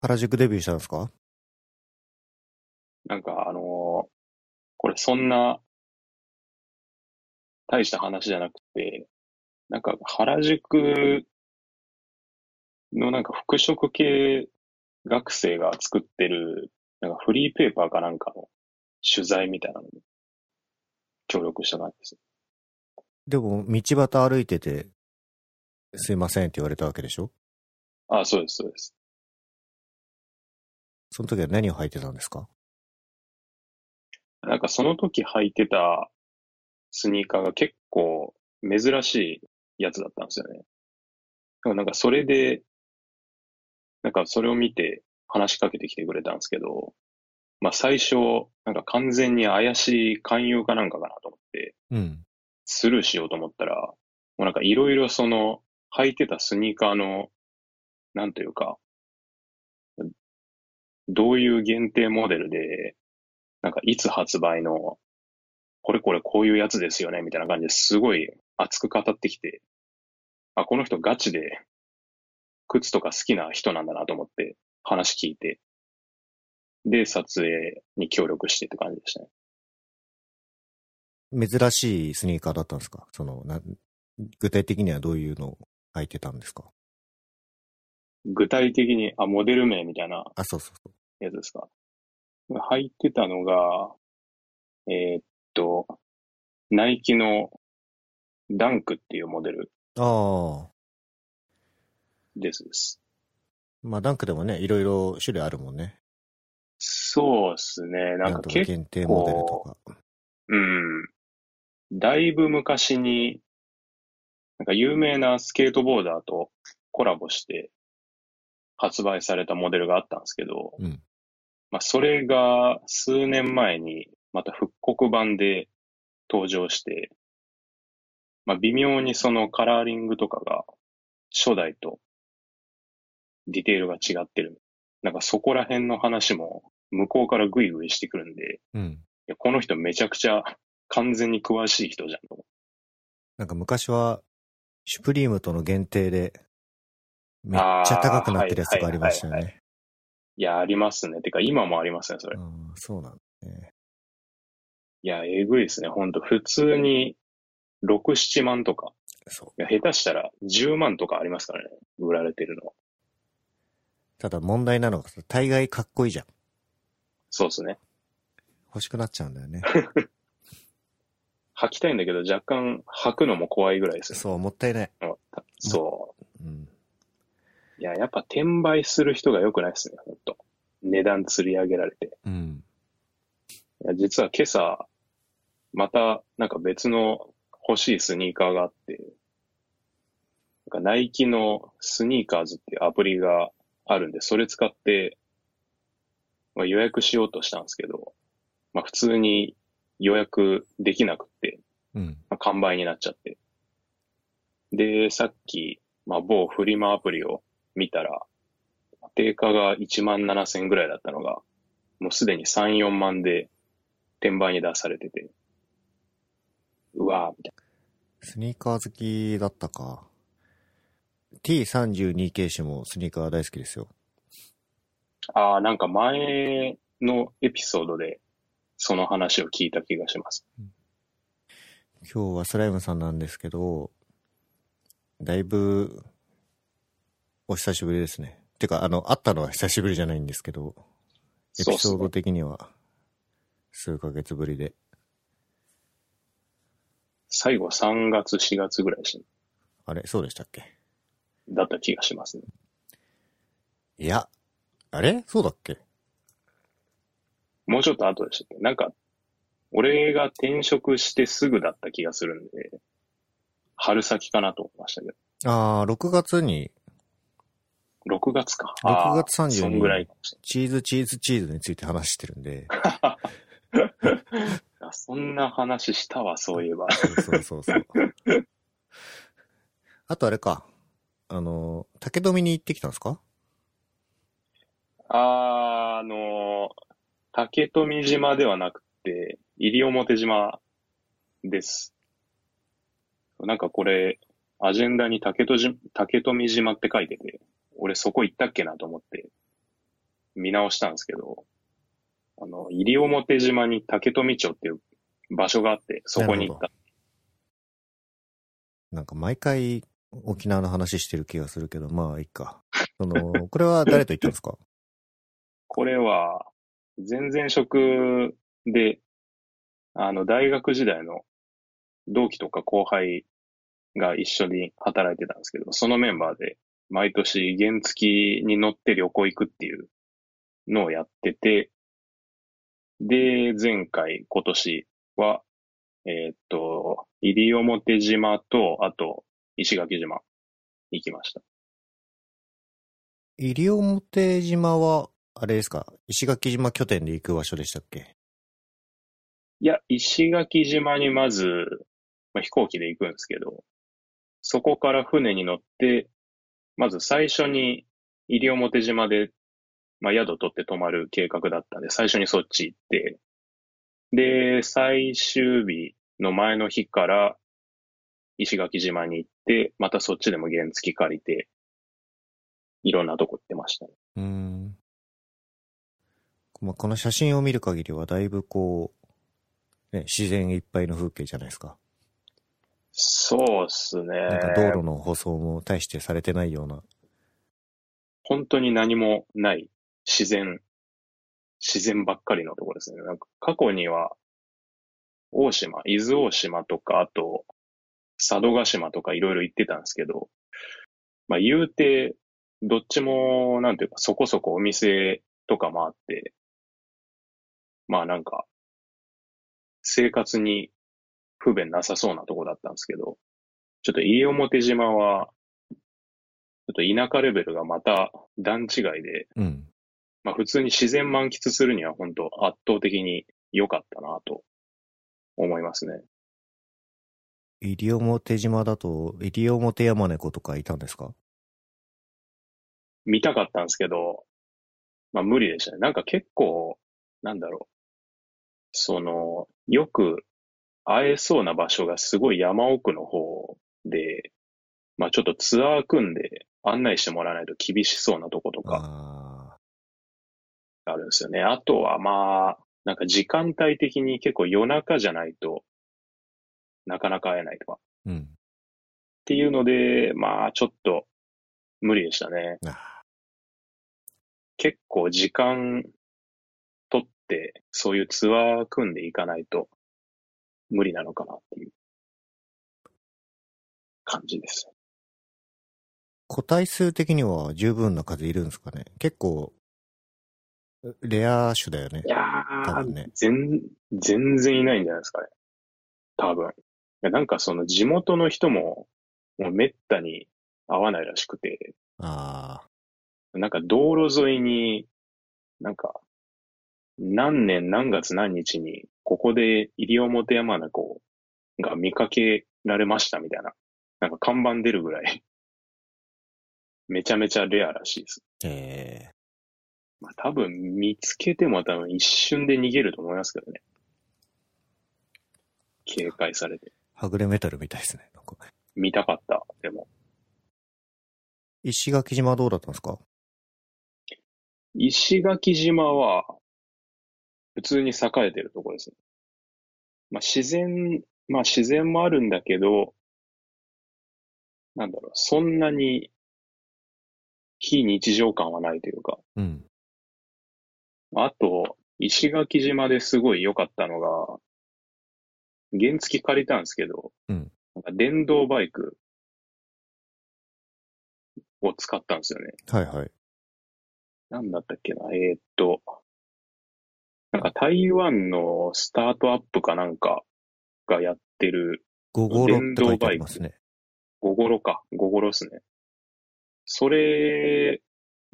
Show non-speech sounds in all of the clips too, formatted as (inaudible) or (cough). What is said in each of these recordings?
原宿デビューしたんですか？なんかあのーこれそんな大した話じゃなくて、なんか原宿のなんか服飾系学生が作ってるなんかフリーペーパーかなんかの取材みたいなのに協力した感じです。でも、道端歩いてて、すいませんって言われたわけでしょ？あ、そうです、そうです。その時は何を履いてたんですか？なんかその時履いてたスニーカーが結構珍しいやつだったんですよね。でもなんかそれで、なんかそれを見て話しかけてきてくれたんですけど、まあ最初、なんか完全に怪しい勧誘かなんかかなと思って、うん。スルーしようと思ったら、もうなんかいろいろその履いてたスニーカーの、なんというか、どういう限定モデルで、なんかいつ発売の、これこれこういうやつですよね、みたいな感じですごい熱く語ってきて、あ、この人ガチで靴とか好きな人なんだなと思って話聞いて、で、撮影に協力してって感じでしたね。珍しいスニーカーだったんですか？その、な、具体的にはどういうのを履いてたんですか？具体的に、あ、モデル名みたいなあ、そうそうそう。やつですか。入ってたのが、えーっと、ナイキのダンクっていうモデルああ。ですです。まあ、ダンクでもね、いろいろ種類あるもんね。そうですね。なんか結限定モデルとか。うん。だいぶ昔に、なんか有名なスケートボーダーとコラボして発売されたモデルがあったんですけど、うん。まあそれが数年前にまた復刻版で登場して、まあ微妙にそのカラーリングとかが初代とディテールが違ってる。なんかそこら辺の話も向こうからグイグイしてくるんで、うん。いやこの人めちゃくちゃ完全に詳しい人じゃんと思なんか昔は、シュプリームとの限定で、めっちゃ高くなってるやつとかありましたよはいはいね。いや、ありますね。てか今もありますね、それ。うん、そうなんだね。いや、えぐいですね。ほんと、普通に6、7万とか。そう。いや、下手したら10万とかありますからね。売られてるのは。ただ問題なのがさ、大概かっこいいじゃん。そうですね。欲しくなっちゃうんだよね。(laughs) 履きたいんだけど、若干履くのも怖いぐらいですね。そう、もったいない。そうん。う。いや、やっぱ転売する人が良くないですね、ほんと。値段釣り上げられて。うん。いや、実は今朝、また、なんか別の欲しいスニーカーがあって、なんかナイキのスニーカーズっていうアプリがあるんで、それ使って、まあ、予約しようとしたんですけど、まあ普通に予約できなくって、うん。まあ、完売になっちゃって。で、さっき、まあ某フリマアプリを見たら、定価が1万7千ぐらいだったのが、もうすでに3、4万で転売に出されてて、うわーみたいスニーカー好きだったか。T32 形種もスニーカー大好きですよ。な。ああ、なんか前のエピソードでその話を聞いた気がします。今日はスライムさんなんですけど、だいぶ、お久しぶりですね。てか、あの、会ったのは久しぶりじゃないんですけど、エピソード的には、数ヶ月ぶりで。最後3月、4月ぐらいしあれそうでしたっけ？だった気がしますね。いや、あれ？そうだっけ？もうちょっと後でしたっけ？なんか、俺が転職してすぐだった気がするんで、春先かなと思いましたけど。あー、6月に6月か。6月30あーそんぐらいかもしチーズチーズチーズについて話してるんで。(laughs) そんな話したわ、そういえば。そうそうそうそう。あとあれか、あの、竹富に行ってきたんですか？あーあの、竹富島ではなくて、西表島です。なんかこれ、アジェンダに竹富島って書いてて、俺そこ行ったっけなと思って、見直したんですけど、あの、西表島に竹富町っていう場所があって、そこに行った。なんか毎回沖縄の話してる気がするけど、まあいいか。その、これは誰と行ったんですか？(laughs) これは、全然職で、あの、大学時代の同期とか後輩が一緒に働いてたんですけど、そのメンバーで毎年原付に乗って旅行行くっていうのをやってて、で、前回、今年は、えーっと、西表島と、あと、石垣島行きました。西表島は、あれですか？石垣島拠点で行く場所でしたっけ？いや、石垣島にまず、まあ、飛行機で行くんですけど、そこから船に乗って、まず最初に西表島で、まあ、宿取って泊まる計画だったんで、最初にそっち行って、で、最終日の前の日から石垣島に行って、またそっちでも原付借りて、いろんなとこ行ってましたね。うん。まあ、この写真を見る限りはだいぶこう、ね、自然いっぱいの風景じゃないですか。そうっすね。なんか道路の舗装も大してされてないような。本当に何もない自然、自然ばっかりのところですね。なんか過去には、大島、伊豆大島とか、あと、佐渡島とかいろいろ行ってたんですけど、まあ言うて、どっちも、なんていうか、そこそこお店とかもあって、まあなんか、生活に不便なさそうなとこだったんですけど、ちょっと西表島は、ちょっと田舎レベルがまた段違いで、うん。まあ普通に自然満喫するには本当圧倒的に良かったなと思いますね。西表島だと、西表山猫とかいたんですか？見たかったんですけど、まあ無理でしたね。なんか結構、なんだろう。その、よく会えそうな場所がすごい山奥の方で、まあちょっとツアー組んで案内してもらわないと厳しそうなとことかああるんですよね。あとはまあ、なんか時間帯的に結構夜中じゃないとなかなか会えないとか。ーうん。っていうので、まあちょっと無理でしたね。あ結構時間取って、そういうツアー組んでいかないと無理なのかなっていう感じです。個体数的には十分な数いるんですかね結構、レア種だよねい。やー、多分ね全、全然いないんじゃないですかね。多分。なんかその地元の人も、もうめったに会わないらしくて、あなんか道路沿いに、なんか、何年何月何日に、ここで西表山猫が見かけられましたみたいな、なんか看板出るぐらい、(laughs) めちゃめちゃレアらしいです。ー。えまあ多分見つけても多分一瞬で逃げると思いますけどね。警戒されて。ー、はぐれメタルみたいですね。なんか見たかった。でも。石垣島はどうだったんですか？石垣島は、普通に栄えてるところですね。まあ自然、まあ自然もあるんだけど、なんだろう、そんなに非日常感はないというか、うん。あと、石垣島ですごい良かったのが、原付借りたんですけど、うんなんか電動バイクを使ったんですよね。はいはい。なんだったっけな、えーっと、なんか台湾のスタートアップかなんかがやってるゴゴロって書いてありますね。ゴゴロか、ゴゴロっすね。それ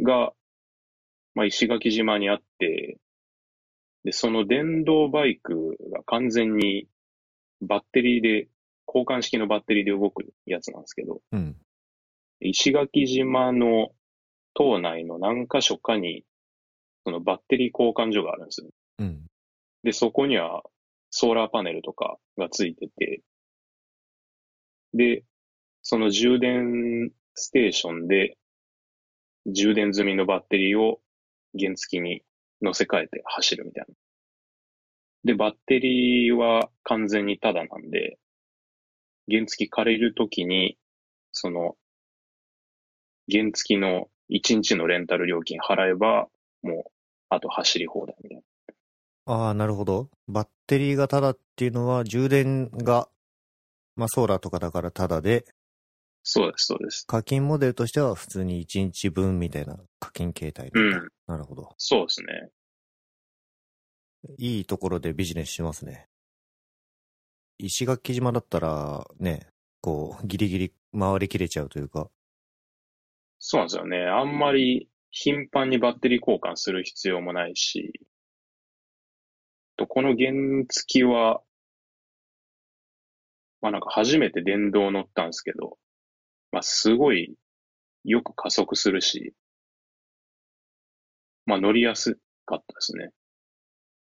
が、まあ、石垣島にあって、で、その電動バイクが完全にバッテリーで、交換式のバッテリーで動くやつなんですけど、うん。石垣島の島内の何箇所かに、そのバッテリー交換所があるんですよ。うん。で、そこにはソーラーパネルとかがついてて、で、その充電ステーションで充電済みのバッテリーを原付に乗せ替えて走るみたいな。で、バッテリーは完全にタダなんで、原付借りるときに、その、原付の1日のレンタル料金払えば、もう、あと走り放題みたいな。ああ、なるほど。バッテリーがタダっていうのは、充電が、まあ、ソーラーとかだからタダで、そうです、そうです。課金モデルとしては普通に1日分みたいな課金形態うん。なるほど。そうですね。いいところでビジネスしますね。石垣島だったら、ね、こう、ギリギリ回りきれちゃうというか、そうなんですよね。あんまり頻繁にバッテリー交換する必要もないし、と、この原付は、まあなんか初めて電動乗ったんですけど、まあすごいよく加速するし、まあ乗りやすかったですね。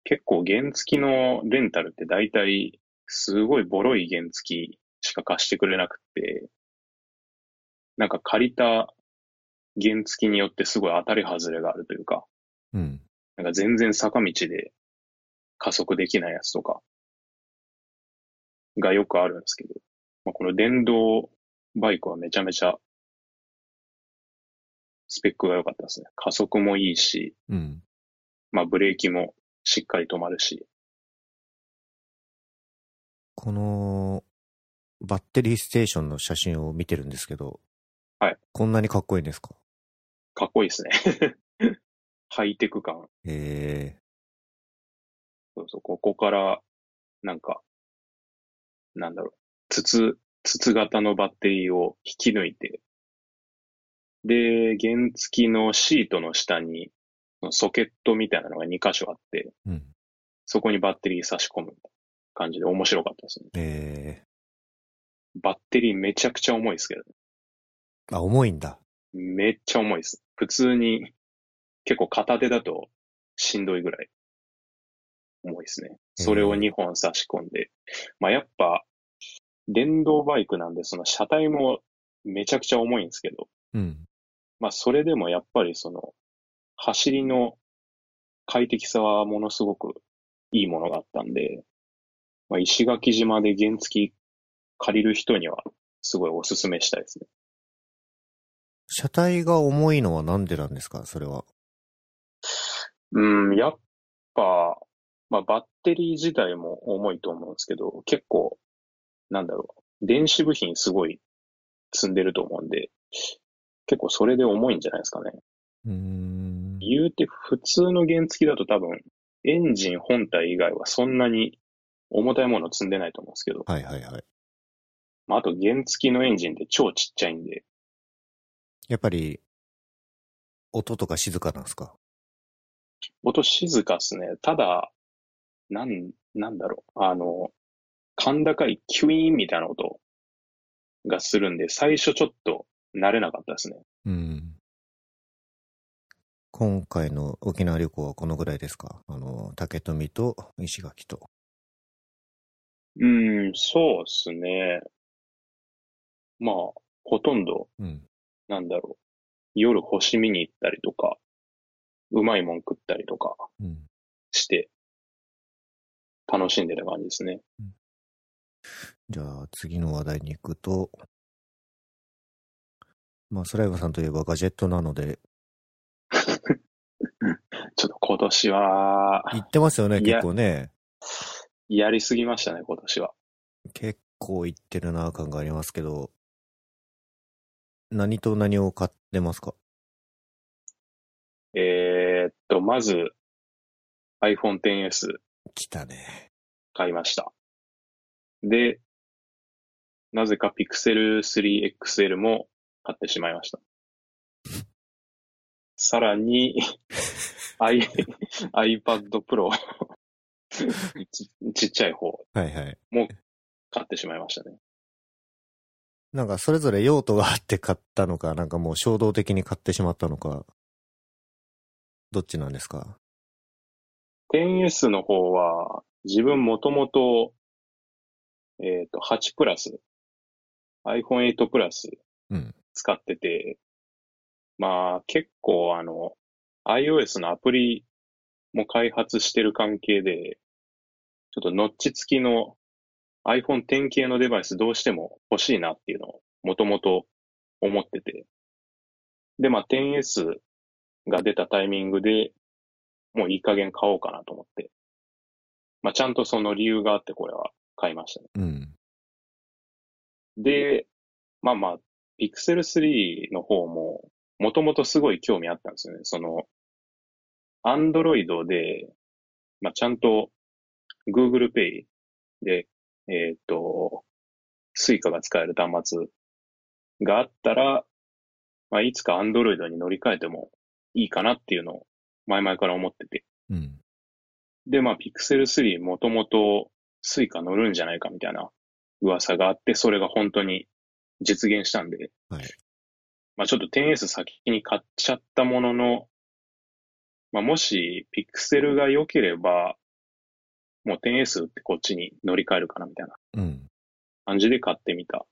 結構原付のレンタルって大体すごいボロい原付しか貸してくれなくて、なんか借りた原付によってすごい当たり外れがあるというか、うん。なんか全然坂道で加速できないやつとかがよくあるんですけど、まあ、この電動バイクはめちゃめちゃスペックが良かったですね。加速もいいし、うん。まあブレーキもしっかり止まるし。この、バッテリーステーションの写真を見てるんですけど、はい。こんなにかっこいいんですか？かっこいいですね。(laughs) ハイテク感。えそうそう、ここから、なんか、なんだろう、筒、筒型のバッテリーを引き抜いて、で、原付のシートの下に、ソケットみたいなのが2箇所あって、ー、うん。そこにバッテリー差し込む感じで面白かったですね。えバッテリーめちゃくちゃ重いですけど、ね、ー、あ、重いんだ。めっちゃ重いです。普通に、結構片手だとしんどいぐらい重いですね。それを2本差し込んで。まあやっぱ、電動バイクなんで、その車体もめちゃくちゃ重いんですけど、うん。まあそれでもやっぱりその、走りの快適さはものすごくいいものがあったんで、まあ、石垣島で原付借りる人にはすごいおすすめしたいですね。車体が重いのはなんでなんですか？それは。うん、やっぱ、まあ、バッテリー自体も重いと思うんですけど、結構、なんだろう、電子部品すごい積んでると思うんで、結構それで重いんじゃないですかね。うーん。言うて普通の原付だと多分、エンジン本体以外はそんなに重たいもの積んでないと思うんですけど、はいはいはい。まあ、あと原付のエンジンって超ちっちゃいんで、やっぱり、音とか静かなんですか？音静かっすね。ただ、なん、なんだろう。あの、甲高いキュイーンみたいな音がするんで、最初ちょっと慣れなかったですね。うん。今回の沖縄旅行はこのぐらいですか？あの、竹富と石垣と。うん、そうっすね。まあ、ほとんど、うん。なんだろう。夜星見に行ったりとか、うまいもん食ったりとかうん。して、楽しんでた感じですね。じゃあ次の話題に行くと、まあ、スライムさんといえばガジェットなので、(laughs) ちょっと今年は、行ってますよね、結構ね。やりすぎましたね、今年は。結構行ってるな感がありますけど、何と何を買ってますか？えーっと、まず、iPhone XS 来たね。買いました。で、なぜか Pixel 3 XL も買ってしまいました。(laughs) さらに、(laughs) i、iPad Pro ちちっちゃい方はいはい。も買ってしまいましたね。なんかそれぞれ用途があって買ったのか、なんかもう衝動的に買ってしまったのか、どっちなんですか？10S の方は、自分もともと、えっ、と、8プラス、iPhone 8プラスうん。使ってて、まあ結構あの、iOS のアプリも開発してる関係で、ちょっとノッチ付きの iPhone X 系のデバイスどうしても欲しいなっていうのをもともと思ってて。で、まあ 10S が出たタイミングでもういい加減買おうかなと思って。まあちゃんとその理由があってこれは買いましたね。うん。で、まあまあ、Pixel 3の方も、もともとすごい興味あったんですよね。その、Android で、まあちゃんと Google Pay で、えっ、と、Suica が使える端末があったら、まあいつか Android に乗り換えてもいいかなっていうのを前々から思ってて。うん。で、まあ Pixel 3もともと Suica 乗るんじゃないかみたいな噂があって、それが本当に実現したんで、はい。まあちょっと 10S 先に買っちゃったものの、まあもし Pixel が良ければ、もう 10S ってこっちに乗り換えるかなみたいなうん。感じで買ってみた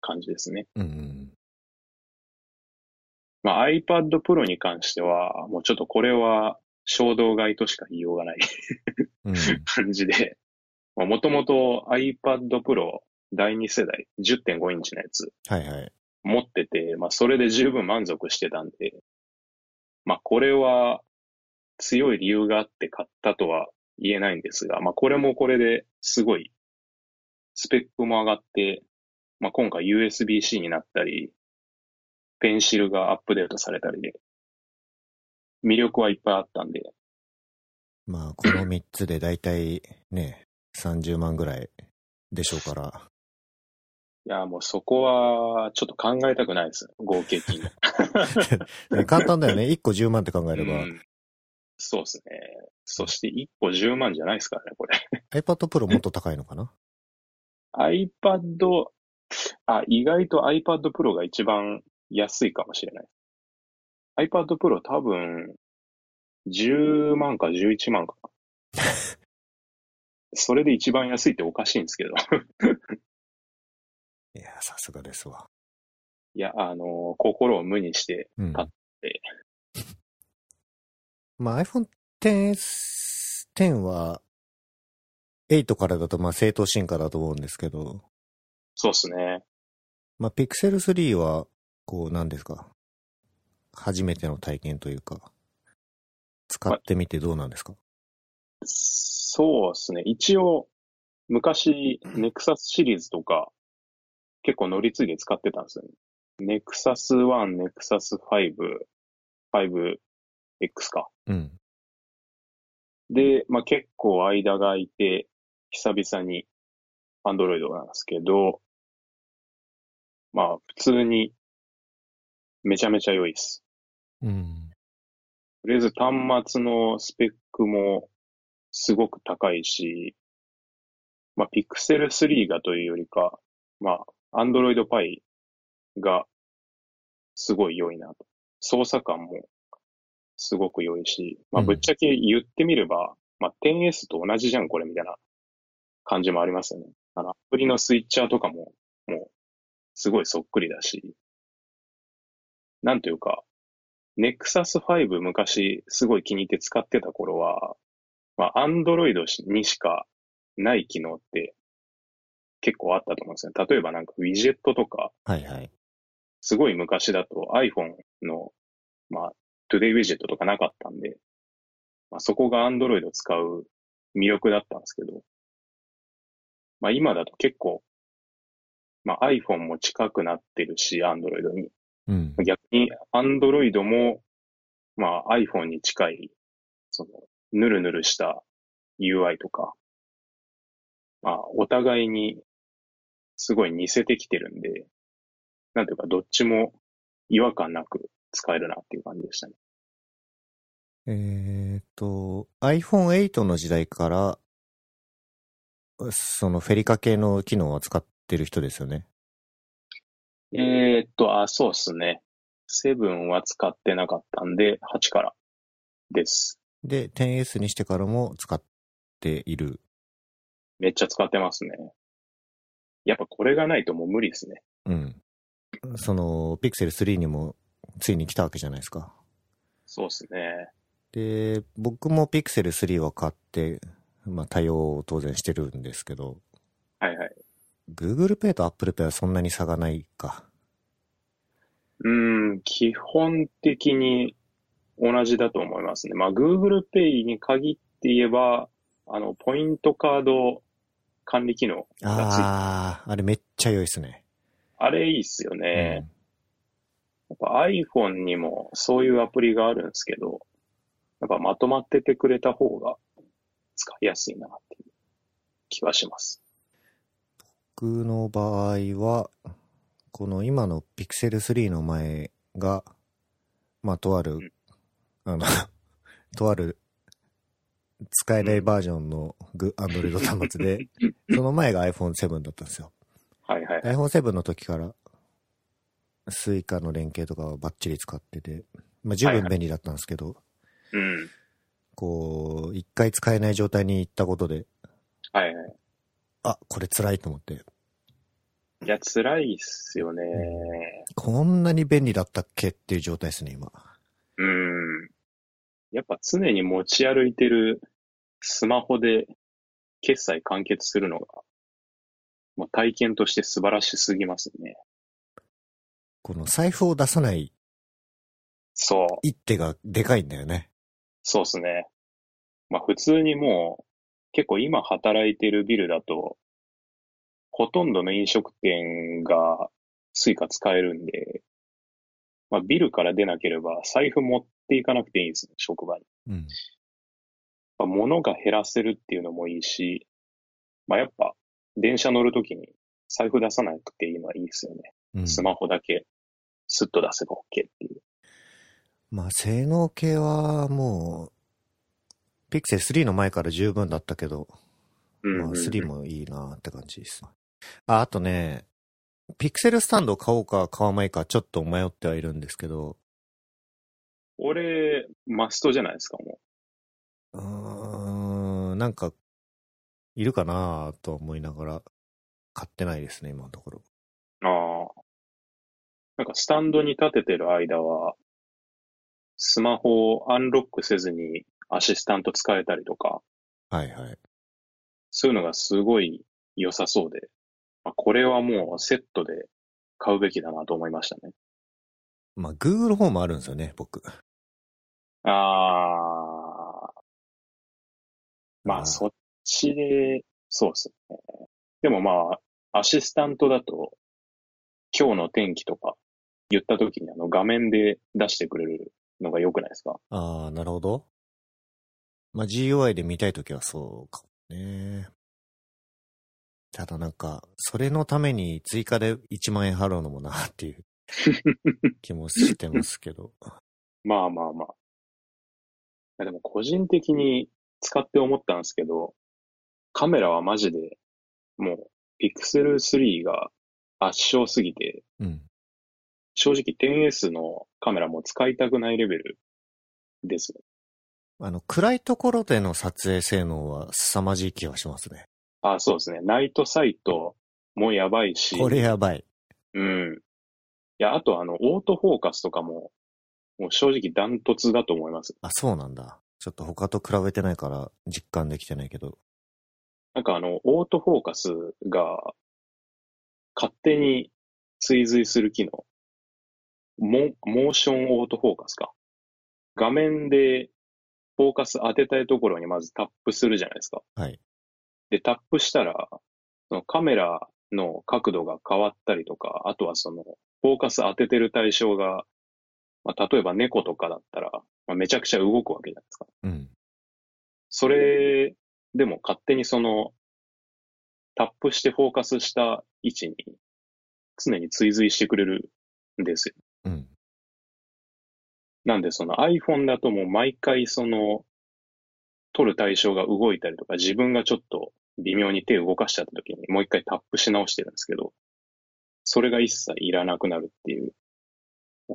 感じですね。うんうん。まあ iPad Pro に関しては、もうちょっとこれは衝動買いとしか言いようがないうん。(laughs) 感じで、もともと iPad Pro 第2世代10.5インチのやつはいはい。持ってて、まあそれで十分満足してたんで、まあこれは強い理由があって買ったとは言えないんですが、まあこれもこれですごいスペックも上がって、まあ今回 USB-C になったり、ペンシルがアップデートされたりで、魅力はいっぱいあったんで、まあ、この3つでだいたいね、30万ぐらいでしょうから。いやもうそこはちょっと考えたくないです。合計金 (laughs) 簡単だよね。1個10万って考えれば。うんそうですね。そして1個10万じゃないですからね、これ。iPad Pro もっと高いのかな？iPad、あ、意外と iPad Pro が一番安いかもしれない。iPad Pro 多分、10万か11万かな。(laughs) それで一番安いっておかしいんですけど。(laughs) いや、さすがですわ。いや、あの、心を無にして、うん買って。(laughs) まあ iPhone XS、10は、8からだとまあ正当進化だと思うんですけど、そうですね。まあ Pixel 3は、こう、なんですか？初めての体験というか、使ってみてどうなんですか？そうですね。一応、昔、Nexus シリーズとか、結構乗り継いで使ってたんですよね。Nexus 1、Nexus 5、5X か。うん。で、まあ結構間が空いて、久々に Android なんですけど、まあ普通にめちゃめちゃ良いです。うん。とりあえず端末のスペックもすごく高いし、まあ Pixel 3がというよりか、まあ Android Pie がすごい良いなと。操作感もすごく良いし、まあうんぶっちゃけ言ってみれば、まあ 10S と同じじゃんこれみたいな感じもありますよね。あのアプリのスイッチャーとかももうすごいそっくりだし、なんというか、Nexus 5昔すごい気に入って使ってた頃は、まあ、Android にしかない機能って結構あったと思うんですよ。例えばなんかウィジェットとか、はいはい。すごい昔だと iPhone の、まあ、Today ウィジェットとかなかったんで、まあ、そこが Android を使う魅力だったんですけど、まあ今だと結構、まあ iPhone も近くなってるし、Android に。うん。逆に Android も、まあ iPhone に近い、その、ぬるぬるした UI とか、まあお互いにすごい似せてきてるんで、なんていうかどっちも違和感なく使えるなっていう感じでしたね。えっ、と、iPhone8 の時代から、そのフェリカ系の機能は使ってる人ですよね。えーっと、あ、そうっすね。7は使ってなかったんで、8からです。で、10S にしてからも使っている。めっちゃ使ってますね。やっぱこれがないともう無理ですね。うん。その、Pixel 3にもついに来たわけじゃないですか。そうですね。で、僕も Pixel 3は買って、まあ対応を当然してるんですけど、はいはい。Google Pay と Apple Pay はそんなに差がないか。うん、基本的に同じだと思いますね。まあ、Google Pay に限って言えば、あの、ポイントカード管理機能がついて、あああ、あれめっちゃ良いですね。れいいっすよね。やっぱ iPhone にもそういうアプリがあるんですけど、やっぱまとまっててくれた方が使いやすいなっていう気はします。僕の場合は、この今の Pixel 3の前が、まあ、とある、んあの、(laughs) とある、使えないバージョンのグ Android 端末で、(laughs) その前が iPhone7 だったんですよ。はいはい。iPhone7 の時から、 Suica の連携とかはバッチリ使ってて、まあ、十分便利だったんですけど、うん。こう、一回使えない状態に行ったことで、はいはい。あ、これ辛いと思って、いや、辛いっすよね。こんなに便利だったっけっていう状態ですね、今。うん。やっぱ常に持ち歩いてるスマホで決済完結するのが、もう体験として素晴らしすぎますね。この財布を出さないそう。一手がでかいんだよね。そうですね。まあ普通にもう、結構今働いてるビルだと、ほとんどの飲食店が Suica 使えるんで、まあビルから出なければ財布持っていかなくていいんですね、職場に。うん。まあ物が減らせるっていうのもいいし、まあやっぱ電車乗るときに財布出さなくていいのはいいですよね。うん、スマホだけスッと出せば OK っていう。まあ、性能系はもう、Pixel 3の前から十分だったけど、まあ、うんうんうん3もいいなって感じです。あ、あとね、Pixel スタンド買おうか買わないかちょっと迷ってはいるんですけど、俺、マストじゃないですか、もうーん、なんか、いるかなと思いながら、買ってないですね、今のところ。う。ああ。なんかスタンドに立ててる間は、スマホをアンロックせずにアシスタント使えたりとか、はいはい。そういうのがすごい良さそうで、まあ、これはもうセットで買うべきだなと思いましたね。まあ、Google ホームあるんですよね、僕。ああ。まあ、そっちで、そうですね。でもまあ、アシスタントだと、今日の天気とか言った時にあの画面で出してくれるのが良くないですか？ああ、なるほど。まあ、GUI で見たいときはそうかもね。ただなんか、それのために追加で1万円払うのもなっていう (laughs) 気もしてますけど。まあまあまあ。いやでも個人的に使って思ったんですけど、カメラはマジで、もう、Pixel 3が圧勝すぎて、うん。正直 10S のカメラも使いたくないレベルです。あの、暗いところでの撮影性能は凄まじい気がしますね。あ、そうですね。ナイトサイトもやばいし。これやばい。うん。いや、あとあの、オートフォーカスとかも、もう正直ダントツだと思います。あ、そうなんだ。ちょっと他と比べてないから実感できてないけど。なんかあの、オートフォーカスが、勝手に追随する機能。モモーションオートフォーカスか。画面でフォーカス当てたいところにまずタップするじゃないですか。はい。で、タップしたら、そのカメラの角度が変わったりとか、あとはその、フォーカス当ててる対象が、まあ、例えば猫とかだったら、まあ、めちゃくちゃ動くわけじゃないですか。うん。それでも勝手にその、タップしてフォーカスした位置に常に追随してくれるんですよ。うん。なんでその iPhone だともう毎回その、撮る対象が動いたりとか、自分がちょっと微妙に手を動かしちゃった時にもう一回タップし直してるんですけど、それが一切いらなくなるっていう。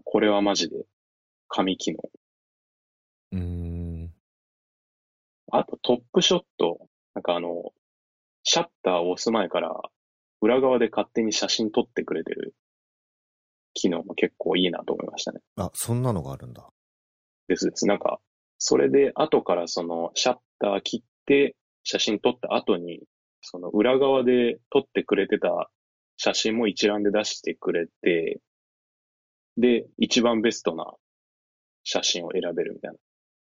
これはマジで神機能。うーん。あとトップショット、なんかあの、シャッターを押す前から裏側で勝手に写真撮ってくれてる機能も結構いいなと思いましたね。あ、そんなのがあるんだ。ですです。なんか、それで後からそのシャッター切って写真撮った後に、その裏側で撮ってくれてた写真も一覧で出してくれて、で、一番ベストな写真を選べるみたいな。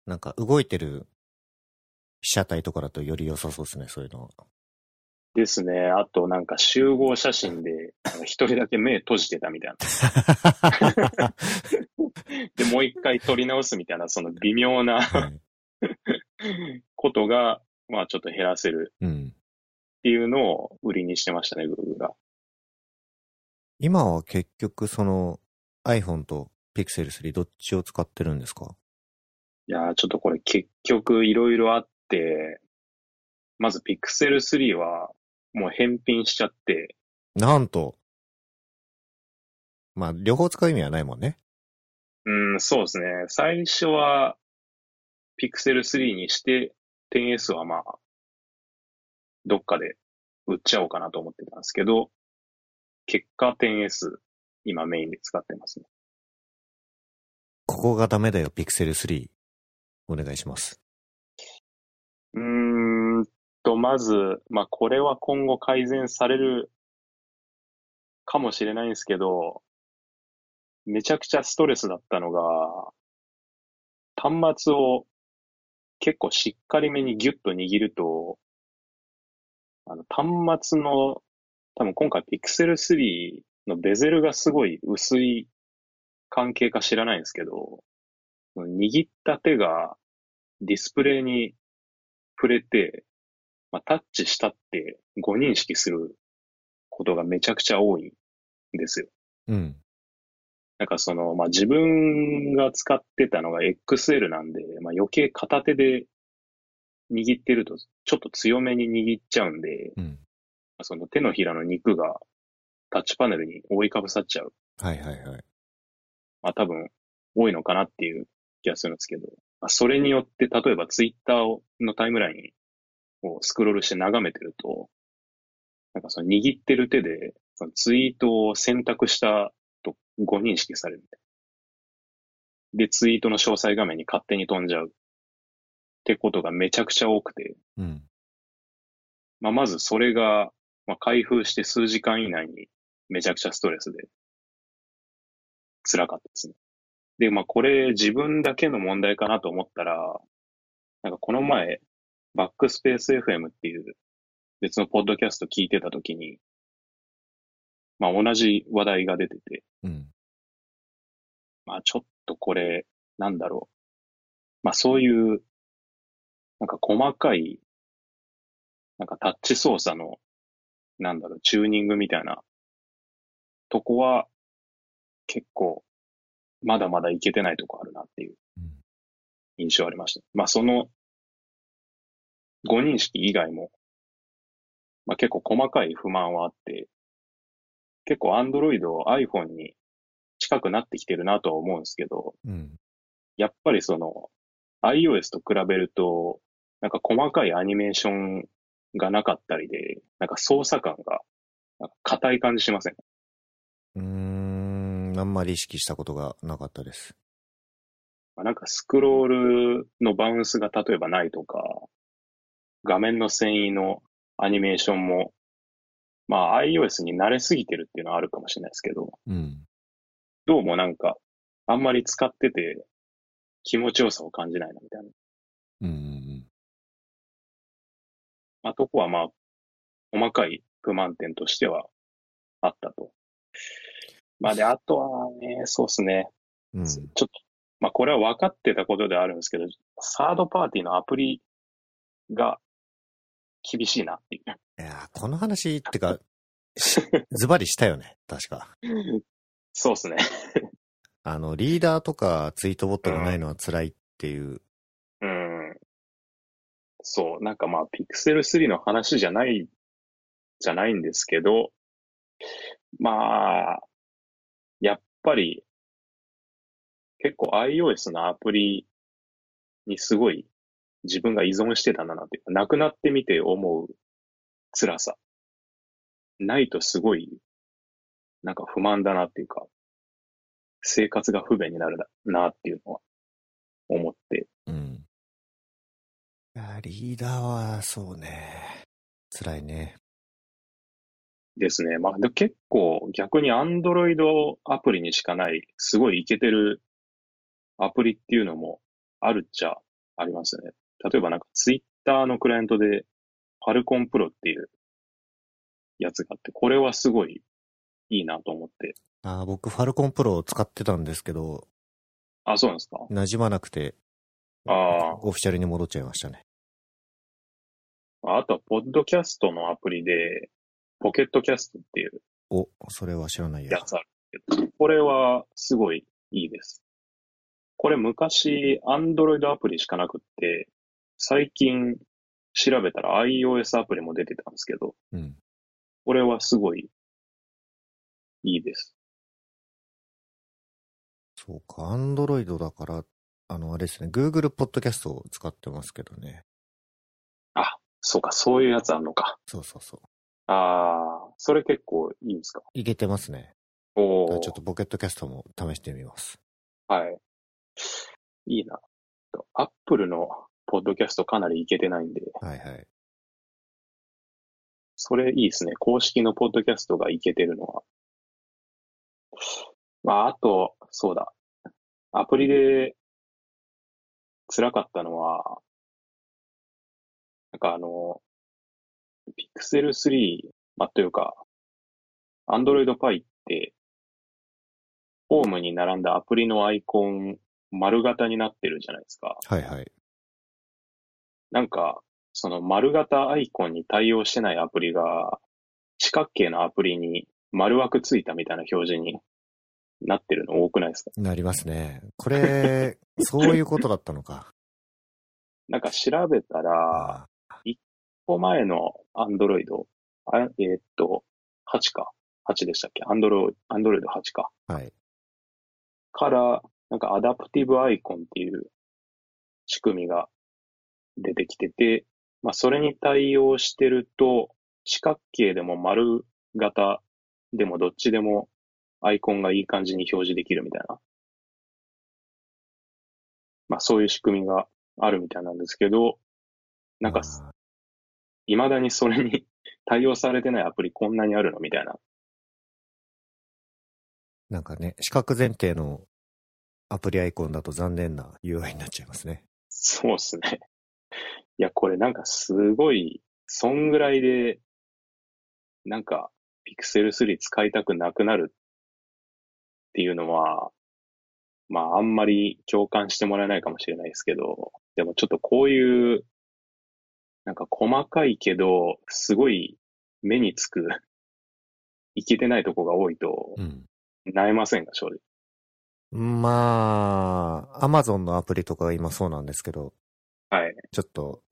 なんか動いてる被写体とかだとより良さそうですね、そういうのは。ですね。あとなんか集合写真で、一人だけ目閉じてたみたいな。(laughs) で、もう一回撮り直すみたいな、その微妙なはい。(laughs) ことが、まあちょっと減らせるうん。っていうのを売りにしてましたね、Google が。今は結局その iPhone と Pixel 3どっちを使ってるんですか？いやー、ちょっとこれ結局いろいろあって、まず Pixel 3はもう返品しちゃって、なんと。まあ、両方使う意味はないもんね。うん、そうですね。最初は Pixel 3にして 10S はまあ、どっかで売っちゃおうかなと思ってたんですけど、結果 10S 今メインで使ってますね。ここがダメだよ、Pixel 3。お願いします。うーんと、まず、まあこれは今後改善されるかもしれないんですけど、めちゃくちゃストレスだったのが、端末を結構しっかりめにギュッと握ると、あの端末の、多分今回 Pixel 3のベゼルがすごい薄い関係か知らないんですけど、握った手がディスプレイに触れて、まあ、タッチしたって誤認識することがめちゃくちゃ多いんですよ。うん。なんかその、まあ、自分が使ってたのが XL なんで、まあ、余計片手で握ってるとちょっと強めに握っちゃうんで、うん。その手のひらの肉がタッチパネルに覆いかぶさっちゃう。はいはいはい。まあ多分多いのかなっていう気がするんですけど、まあ、それによって例えばツイッターをのタイムラインをスクロールして眺めてると、なんかその握ってる手でそのツイートを選択したと誤認識されるみたいな。で、ツイートの詳細画面に勝手に飛んじゃうってことがめちゃくちゃ多くて、うん。まあまずそれが、まあ、開封して数時間以内にめちゃくちゃストレスで辛かったですね。で、まあこれ自分だけの問題かなと思ったら、なんかこの前、バックスペース FM っていう別のポッドキャスト聞いてた時に、まあ同じ話題が出てて、うん。まあちょっとこれ、なんだろう。まあそういう、なんか細かい、なんかタッチ操作の、なんだろう、チューニングみたいなとこは、結構、まだまだいけてないとこあるなっていううん印象ありました。まあその、誤認識以外も、まあ結構細かい不満はあって、結構 Android を iPhone に近くなってきてるなとは思うんですけど、うん。やっぱりその iOS と比べると、なんか細かいアニメーションがなかったりで、なんか操作感が硬い感じしません？うーん。あんまり意識したことがなかったです。まあなんかスクロールのバウンスが例えばないとか、画面の遷移のアニメーションも、まあ iOS に慣れすぎてるっていうのはあるかもしれないですけど、うん。どうもなんかあんまり使ってて気持ちよさを感じないなみたいな。うんうんまあ、とこはまあ、細かい不満点としてはあったと。まあで、あとはね、そうですね。うん。うん。ちょっと、まあこれは分かってたことではあるんですけど、サードパーティーのアプリが厳しいなっていう。いやーこの話ってか、しズバリしたよね。確か。そうですね。あの、リーダーとかツイートボットがないのは辛いっていう。うん。そう、なんかまあ、ピクセル3の話じゃない、じゃないんですけど、まあ、やっぱり、結構 iOS のアプリにすごい自分が依存してたんだなっていうか、なくなってみて思う辛さ。ないとすごい、なんか不満だなっていうか、生活が不便になるななっていうのは思ー、リーダーは、そうね。辛いね。ですね。まあ、で結構逆に Android アプリにしかない、すごいイケてるアプリっていうのもあるっちゃありますよね。例えばなんか Twitter のクライアントで Falcon Pro っていうやつがあって、これはすごいいいなと思って。あー僕、ファルコンプロを使ってたんですけど、あ、そうなんですか？馴染まなくて、あーオフィシャルに戻っちゃいましたね。あとは、ポッドキャストのアプリで、ポケットキャストっていうお、それは知らないやや。つあるけど、これはすごいいいです。これ昔、Android アプリしかなくって、最近調べたら iOS アプリも出てたんですけど、うん。これはすごいいいです。そうか、アンドロイドだから、あの、あれですね、Google ポッドキャストを使ってますけどね。あ、そうか、そういうやつあんのか。そうそうそう。ああ、それ結構いいんですか？いけてますね。おお、ちょっとポケットキャストも試してみます。はい。いいな。アップルのポッドキャストかなりいけてないんで、はいはい。それいいですね。公式のポッドキャストがいけてるのは。まあ、あと、そうだ。アプリで辛かったのは、なんかあの、Pixel 3、まあ、というか、Android Pie って、ホームに並んだアプリのアイコン丸型になってるじゃないですか。はいはい。なんか、その丸型アイコンに対応してないアプリが、四角形のアプリに丸枠ついたみたいな表示になってるの多くないですか？なりますね。これ、(laughs) そういうことだったのか。(laughs) なんか調べたら、あ一個前のアンドロイド、あえーっと、8か。8でしたっけ？アンドロイド、アンドロイド8か。ーはい。から、なんかアダプティブアイコンっていう仕組みが出てきてて、まあそれに対応してると、四角形でも丸型でもどっちでもアイコンがいい感じに表示できるみたいな。まあそういう仕組みがあるみたいなんですけど、なんか未だにそれに (laughs) 対応されてないアプリこんなにあるのみたいな。なんかね、四角前提のアプリアイコンだと残念な UI になっちゃいますね。そうっすね。いや、これなんかすごい、そんぐらいで、なんか、Pixel 3使いたくなくなるっていうのは、まあ、あんまり共感してもらえないかもしれないですけど、でもちょっとこういう、なんか細かいけど、すごい目につく、いけてないとこが多いと、うん。なえませんか、正直。まあ、Amazon のアプリとかが今そうなんですけど、はい。ちょっと、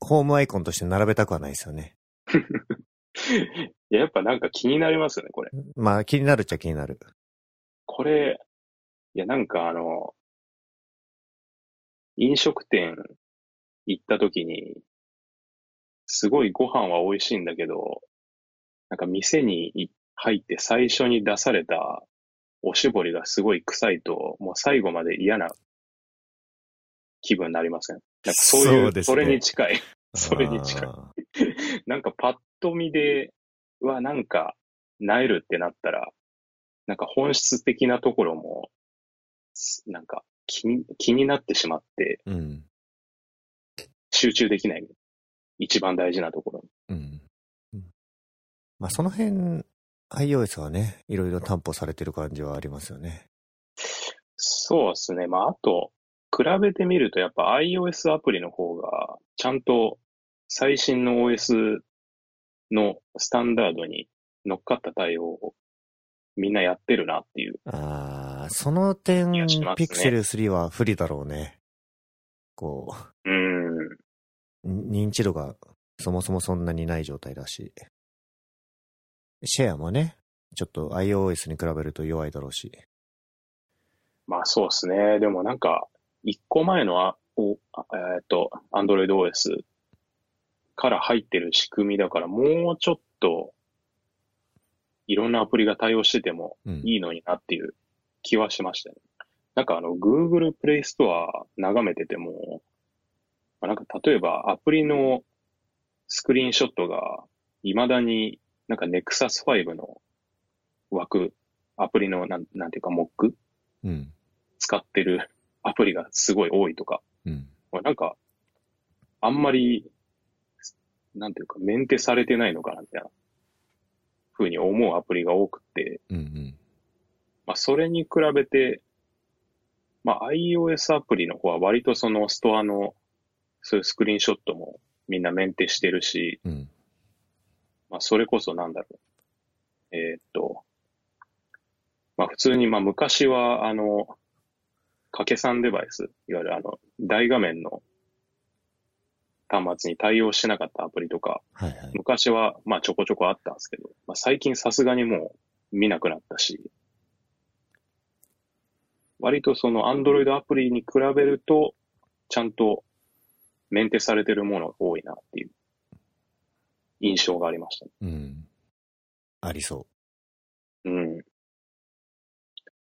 ホームアイコンとして並べたくはないですよね。(laughs) いや、やっぱなんか気になりますよね、これ。まあ、気になるっちゃ気になる。これ、いや、なんかあの、飲食店行った時に、すごいご飯は美味しいんだけど、なんか店にい入って最初に出されたおしぼりがすごい臭いと、もう最後まで嫌な気分になりません？なんかそういう、そうねそれに近い。それに近いあ (laughs) なんかパッと見で、うわ、なんか、なえるってなったら、なんか本質的なところも、すなんか気に気になってしまってーうん。集中できない。一番大事なところに。うん。うんまあ、その辺、iOS はね、いろいろ担保されてる感じはありますよね。そうですね。まあ、あと、比べてみるとやっぱ iOS アプリの方が、ちゃんと最新の OS のスタンダードに乗っかった対応をみんなやってるなっていう。ああ、その点、気がしますね Pixel 3は不利だろうね。こうん。う、認知度がそもそもそんなにない状態だし。シェアもね、ちょっと iOS に比べると弱いだろうし。まあそうですね。でもなんか、一個前のあ、おあえっと、Android OS から入ってる仕組みだから、もうちょっと、いろんなアプリが対応しててもうん。いいのになっていう気はしましたね。なんかあの、Google Play Store 眺めてても、まあ、なんか例えばアプリのスクリーンショットが未だになんか Nexus 5の枠、アプリのなんなんていうかモックうん。使ってるアプリがすごい多いとか、うん。まあなんかあんまり、なんていうかメンテされてないのかなみたいな風に思うアプリが多くて、うんうん。まあそれに比べて、まあ iOS アプリの方は割とそのストアのそういうスクリーンショットもみんなメンテしてるし、うん。まあ、それこそなんだろう。えーっと、まあ、普通に、まあ、昔は、あの、掛け算デバイス、いわゆるあの、大画面の端末に対応してなかったアプリとか、はいはい。昔は、まあ、ちょこちょこあったんですけど、まあ、最近さすがにもう見なくなったし、割とその Android アプリに比べると、ちゃんとメンテされてるものが多いなっていう印象がありましたね。うん。ありそうん。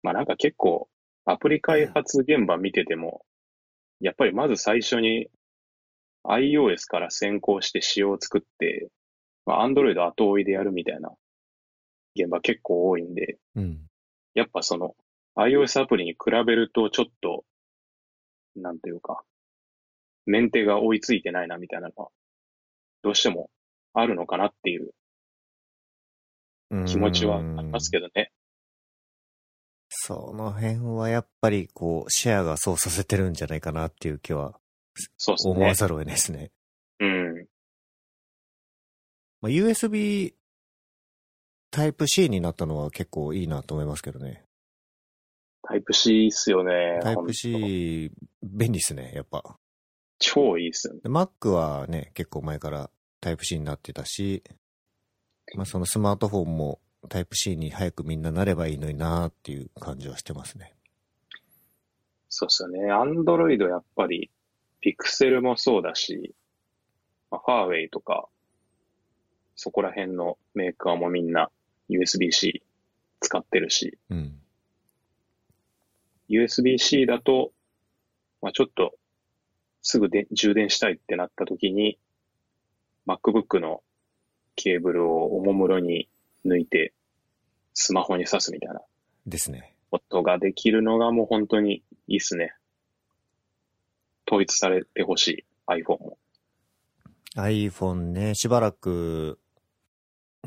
まあなんか結構、アプリ開発現場見てても、やっぱりまず最初に iOS から先行して仕様を作って、まあ Android 後追いでやるみたいな現場結構多いんで、う。うん。やっぱその iOS アプリに比べるとちょっと、なんていうか、メンテが追いついてないなみたいなのは、どうしてもあるのかなっていう気持ちはありますけどね。その辺はやっぱりこう、シェアがそうさせてるんじゃないかなっていう気はそうですね思わ。ざるを得ないですね。うん。まあ、USB Type-C になったのは結構いいなと思いますけどね。タイプ C っすよね。ほんと Type-C 便利ですね、やっぱ。超いいっすよね。で Mac はね、結構前から Type-C になってたし、まあそのスマートフォンも Type-C に早くみんななればいいのになっていう感じはしてますね。そうっすよね。アンドロイドやっぱり、ピクセルもそうだし、まあ、ファーウェイとか、そこら辺のメーカーもみんな USB-C 使ってるし、うん。USB-C だと、まあ、ちょっとすぐで充電したいってなった時に、MacBook のケーブルをおもむろに抜いて、スマホに挿すみたいなですね。ことができるのがもう本当にいいっすね。統一されてほしい iPhone も。iPhone ね、しばらく、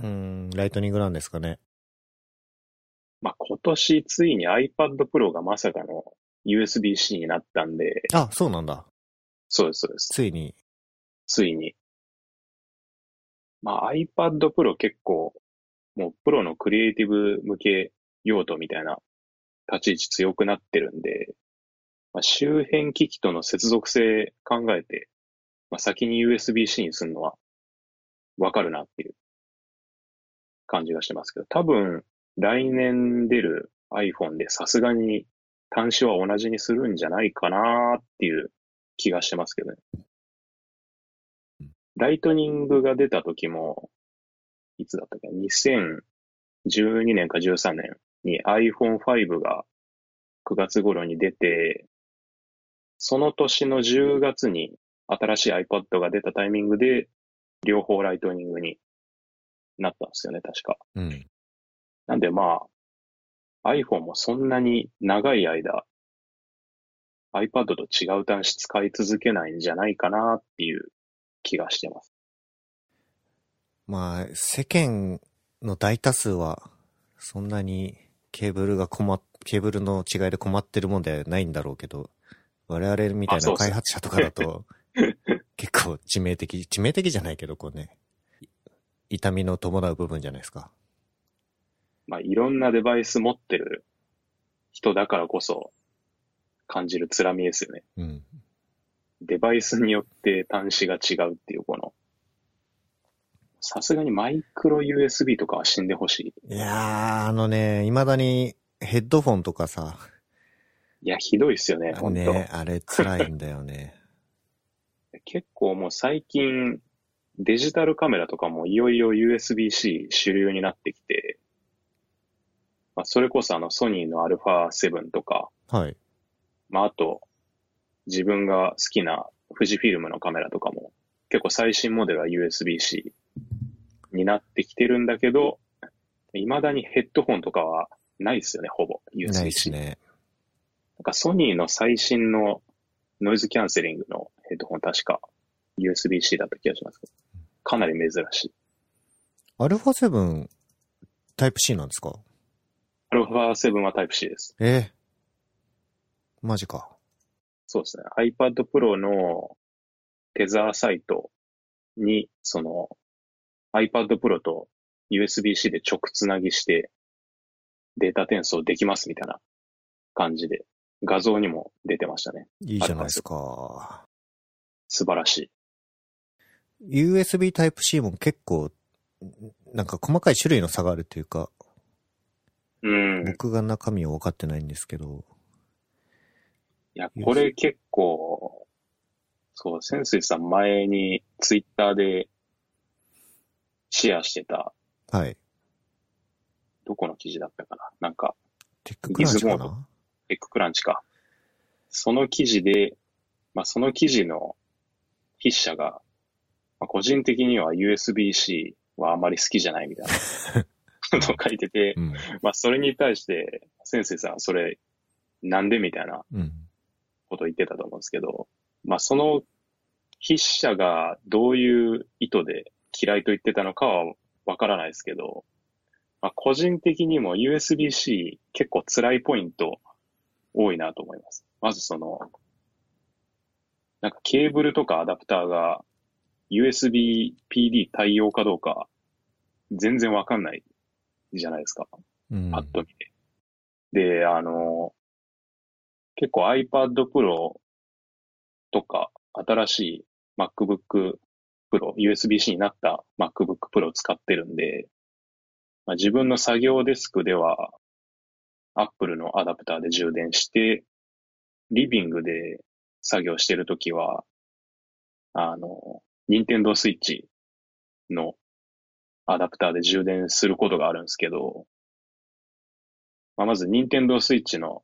うん、ライトニングなんですかね。まあ、今年ついに iPad Pro がまさかの USB-C になったんで、あ、そうなんだ。そうです、そうです。ついに。ついに。まあ iPad Pro 結構、もうプロのクリエイティブ向け用途みたいな立ち位置強くなってるんで、まあ、周辺機器との接続性考えて、まあ、先に USB-C にするのはわかるなっていう感じがしてますけど、多分来年出る iPhone でさすがに端子は同じにするんじゃないかなっていう気がしてますけどね。ライトニングが出た時も、いつだったっけ ?2012 年か13年に iPhone5 が9月頃に出て、その年の10月に新しい iPad が出たタイミングで、両方ライトニングになったんですよね、確か。うん。なんでまあ、iPhone もそんなに長い間、iPad と違う端子使い続けないんじゃないかなっていう気がしてます。まあ、世間の大多数は、そんなにケーブルが困っ、ケーブルの違いで困ってるもんではないんだろうけど、我々みたいな開発者とかだと、(laughs) 結構致命的、致命的じゃないけど、こうね、痛みの伴う部分じゃないですか。まあ、いろんなデバイス持ってる人だからこそ感じる辛みですよね。うん。デバイスによって端子が違うっていうこの、さすがにマイクロ USB とかは死んでほしい。いやー、あのね、未だにヘッドフォンとかさ、いや、ひどいっすよね、本当、ね、あれ辛いんだよね。(laughs) 結構もう最近、デジタルカメラとかもいよいよ USB-C 主流になってきて、まあ、それこそあのソニーの α7 とか、はい。まあ、あと、自分が好きな富士フィルムのカメラとかも、結構最新モデルは USB-C になってきてるんだけど、未だにヘッドホンとかはないですよね、ほぼ。ないです。ね。なんかソニーの最新のノイズキャンセリングのヘッドホン確か USB-C だった気がしますけど、かなり珍しい。アルファ7タイプ C なんですか？α7 はタイプ C です。えーマジか。そうですね。iPad Pro のテザーサイトに、その iPad Pro と USB-C で直つなぎしてデータ転送できますみたいな感じで画像にも出てましたね。いいじゃないですか。素晴らしい。USB Type-C も結構、なんか細かい種類の差があるというか、うん。い僕が中身を分かってないんですけど、や、これ結構、そう、潜水さん前にツイッターでシェアしてた、はい。どこの記事だったかな？なんか、テッククランチかな？エッグクランチか。その記事で、まあ、その記事の筆者が、まあ、個人的には USB-C はあまり好きじゃないみたいな (laughs) ことを書いてて、うん。まあ、それに対して、先生さんはそれ、なんでみたいなうん。ことを言ってたと思うんですけど、まあ、その筆者がどういう意図で嫌いと言ってたのかはわからないですけど、まあ、個人的にも USB-C 結構辛いポイント多いなと思います。まずその、なんかケーブルとかアダプターが USB-PD 対応かどうか全然わかんないじゃないですか。うん。パッと見て。で、あの、結構 iPad Pro とか、新しい MacBook Pro、USB-C になった MacBook Pro を使ってるんで、まあ、自分の作業デスクでは、Apple のアダプターで充電して、リビングで作業してるときは、あの、Nintendo Switch のアダプターで充電することがあるんですけど、まあ、まず、ニンテンドースイッチの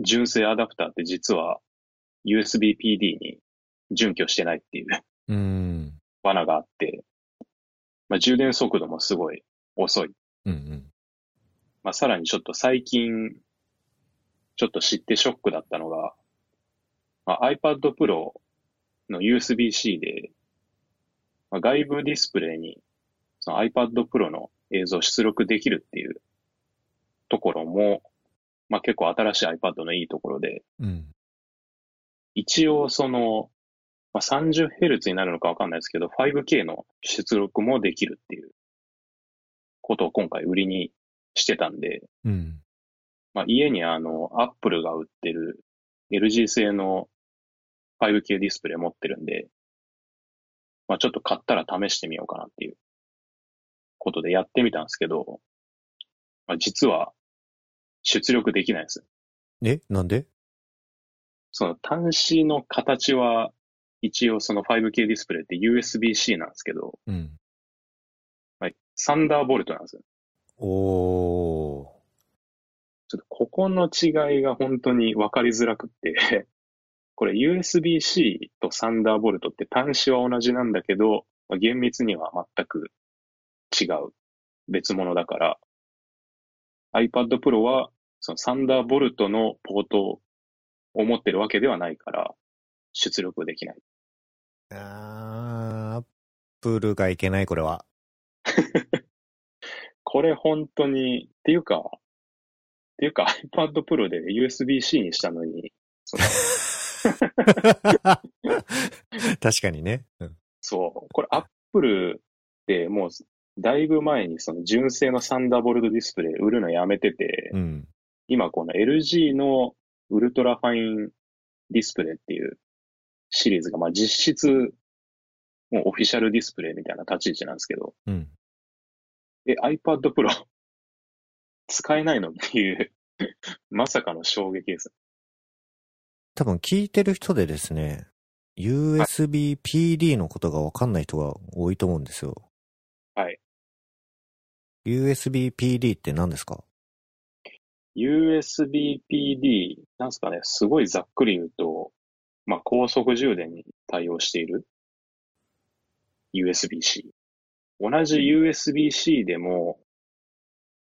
純正アダプターって実は USB-PD に準拠してないっていう。うん。罠があって、まあ、充電速度もすごい遅い。うんうん。まあ、さらにちょっと最近、ちょっと知ってショックだったのが、まあ、iPad Pro の USB-C で、まあ、外部ディスプレイにその iPad Pro の映像を出力できるっていうところも、まあ、結構新しい iPad のいいところで、うん。一応その、まあ、30Hz になるのかわかんないですけど、5K の出力もできるっていうことを今回売りにしてたんで、うん。まあ、家にあの、Apple が売ってる LG 製の 5K ディスプレイ持ってるんで、まあ、ちょっと買ったら試してみようかなっていうことでやってみたんですけど、まあ、実は出力できないんです。え？なんで？その端子の形は一応その 5K ディスプレイって USB-C なんですけど、うん。はい、サンダーボルトなんですよ。おー。ちょっとここの違いが本当に分かりづらくって、(laughs) これ USB-C とサンダーボルトって端子は同じなんだけど、まあ厳密には全く違う別物だから、iPad Pro はそのサンダーボルトのポートを持ってるわけではないから、出力できない。あー、アップルがいけない、これは。(laughs) これ本当に、っていうか、っていうか iPad Pro で USB-C にしたのに、その (laughs) 確かにね。うん。そう。これ、アップルってもう、だいぶ前にその純正のサンダーボルトディスプレイ売るのやめてて、うん。今この LG のウルトラファインディスプレイっていうシリーズが、まあ実質、もうオフィシャルディスプレイみたいな立ち位置なんですけど、うん。え、iPad Pro (laughs) 使えないのっていう、(laughs) まさかの衝撃です。多分聞いてる人でですね、USB PD のことがわかんない人が多いと思うんですよ。はい。USB PD って何ですか？USB PD、なんすかね、すごいざっくり言うと、まあ、高速充電に対応している USB-C。同じ USB-C でも、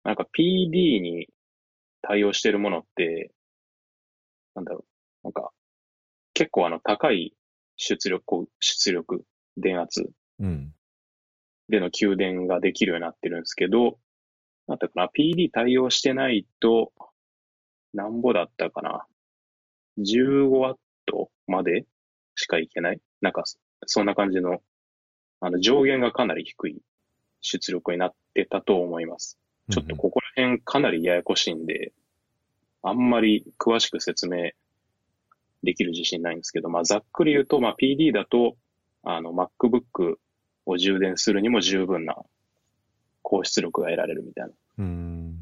なんか PD に対応しているものって、なんだろう、なんか、結構あの高い出力、出力、電圧うん。での給電ができるようになってるんですけど、なんだかな、PD 対応してないと、なんぼだったかな。15ワットまでしかいけない？なんか、そんな感じの、あの、上限がかなり低い出力になってたと思います。ちょっとここら辺かなりややこしいんで、あんまり詳しく説明できる自信ないんですけど、まあ、ざっくり言うと、まあ、PD だと、あの、MacBook を充電するにも十分な高出力が得られるみたいなうん。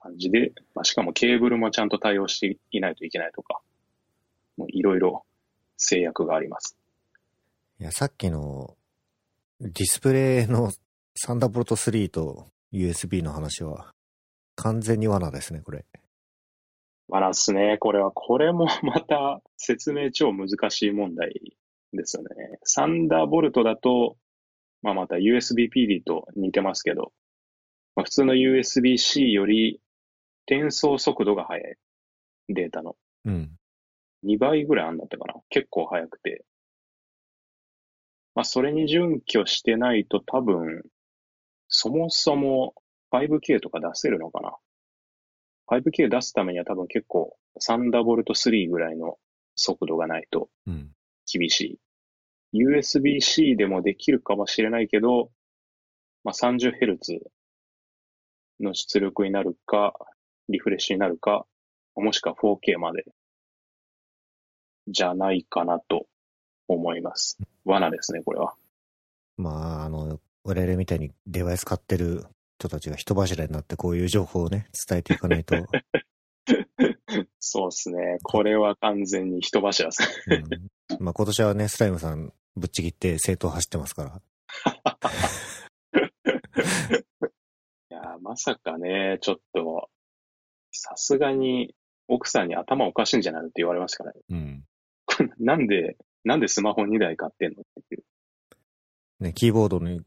感じで、まあ、しかもケーブルもちゃんと対応していないといけないとか、いろいろ制約があります。いや、さっきのディスプレイのサンダーボルト3と USB の話は完全に罠ですね、これ。まあ、ですね、これは、これも (laughs) また説明超難しい問題ですよね。サンダーボルトだと、まあ、また USB PD と似てますけど、まあ、普通の USB-C より転送速度が速い。データの。うん。2倍ぐらいあんだったかな。結構速くて。まあ、それに準拠してないと多分、そもそも 5K とか出せるのかな。5K 出すためには多分結構、サンダーボルト3ぐらいの速度がないとうん。厳しい。USB-C でもできるかもしれないけど、まあ、30Hz の出力になるか、リフレッシュになるか、もしくは 4K まで、じゃないかなと思います。罠ですね、これは。まあ、あの、我々みたいにデバイス買ってる人たちが人柱になってこういう情報をね、伝えていかないと。(laughs) そうですね。これは完全に人柱ですね。うん、まあ今年はね、スライムさんぶっちぎって正当走ってますから。(laughs) いやー、まさかね、ちょっと、さすがに奥さんに頭おかしいんじゃないのって言われましたからね。うん。(laughs) なんで、なんでスマホ2台買ってんのっていう。ね、キーボードに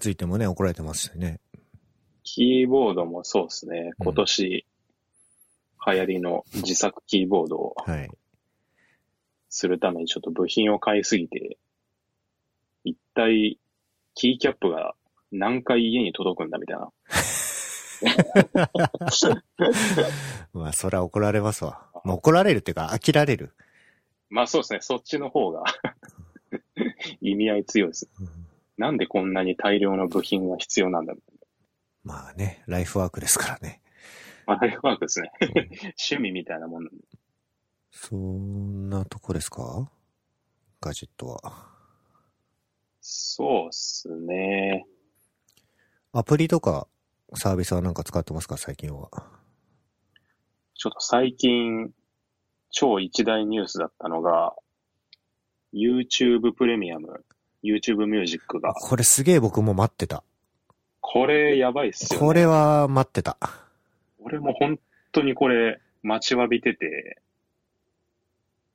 ついてもね、怒られてますしね。キーボードもそうですね。うん今年流行りの自作キーボードをはい。するためにちょっと部品を買いすぎて、一体キーキャップが何回家に届くんだみたいな。(laughs) まあ、それは怒られますわ。まあ、怒られるっていうか、飽きられる。まあそうですね。そっちの方が (laughs) 意味合い強いです。うんなんでこんなに大量の部品が必要なんだまあね、ライフワークですからね。な。まあ、ライフワークですね。うん趣味みたいなもんなんで。そんなとこですか？ガジェットは。そうっすね。アプリとかサービスはなんか使ってますか？最近は。ちょっと最近、超一大ニュースだったのが、YouTube プレミアム、YouTube ミュージックが、これすげえ僕も待ってた。これやばいっすよね。これは待ってた。俺も本当にこれ待ちわびてて、